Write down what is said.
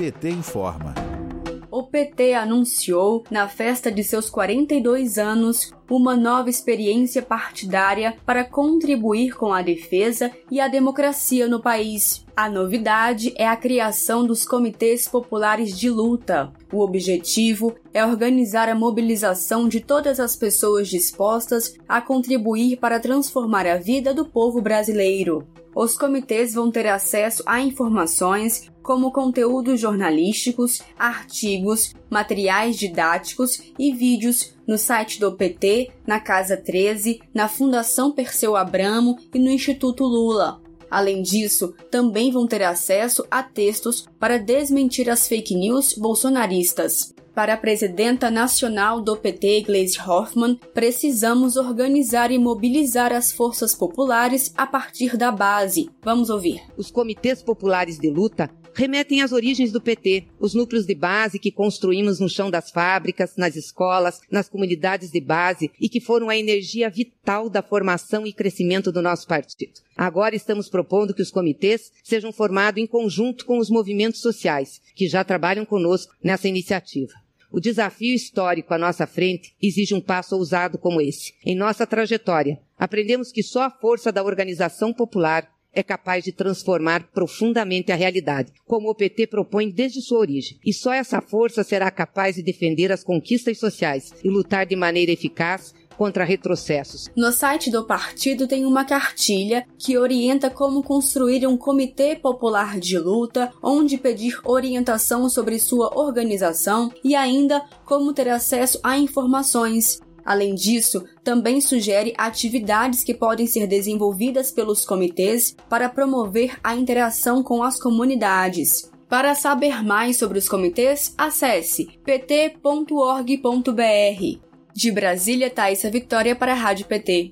PT informa. O PT anunciou, na festa de seus 42 anos, uma nova experiência partidária para contribuir com a defesa e a democracia no país. A novidade é a criação dos Comitês Populares de Luta. O objetivo é organizar a mobilização de todas as pessoas dispostas a contribuir para transformar a vida do povo brasileiro. Os comitês vão ter acesso a informações como conteúdos jornalísticos, artigos, materiais didáticos e vídeos no site do PT, na Casa 13, na Fundação Perseu Abramo e no Instituto Lula. Além disso, também vão ter acesso a textos para desmentir as fake news bolsonaristas. Para a presidenta nacional do PT, Gleisi Hoffmann, precisamos organizar e mobilizar as forças populares a partir da base. Vamos ouvir. Os comitês populares de luta remetem às origens do PT, os núcleos de base que construímos no chão das fábricas, nas escolas, nas comunidades de base e que foram a energia vital da formação e crescimento do nosso partido. Agora estamos propondo que os comitês sejam formados em conjunto com os movimentos sociais, que já trabalham conosco nessa iniciativa. O desafio histórico à nossa frente exige um passo ousado como esse. Em nossa trajetória, aprendemos que só a força da organização popular é capaz de transformar profundamente a realidade, como o PT propõe desde sua origem. E só essa força será capaz de defender as conquistas sociais e lutar de maneira eficaz contra retrocessos. No site do partido tem uma cartilha que orienta como construir um comitê popular de luta, onde pedir orientação sobre sua organização e ainda como ter acesso a informações. Além disso, também sugere atividades que podem ser desenvolvidas pelos comitês para promover a interação com as comunidades. Para saber mais sobre os comitês, acesse pt.org.br. De Brasília, Thaisa Vitória para a Rádio PT.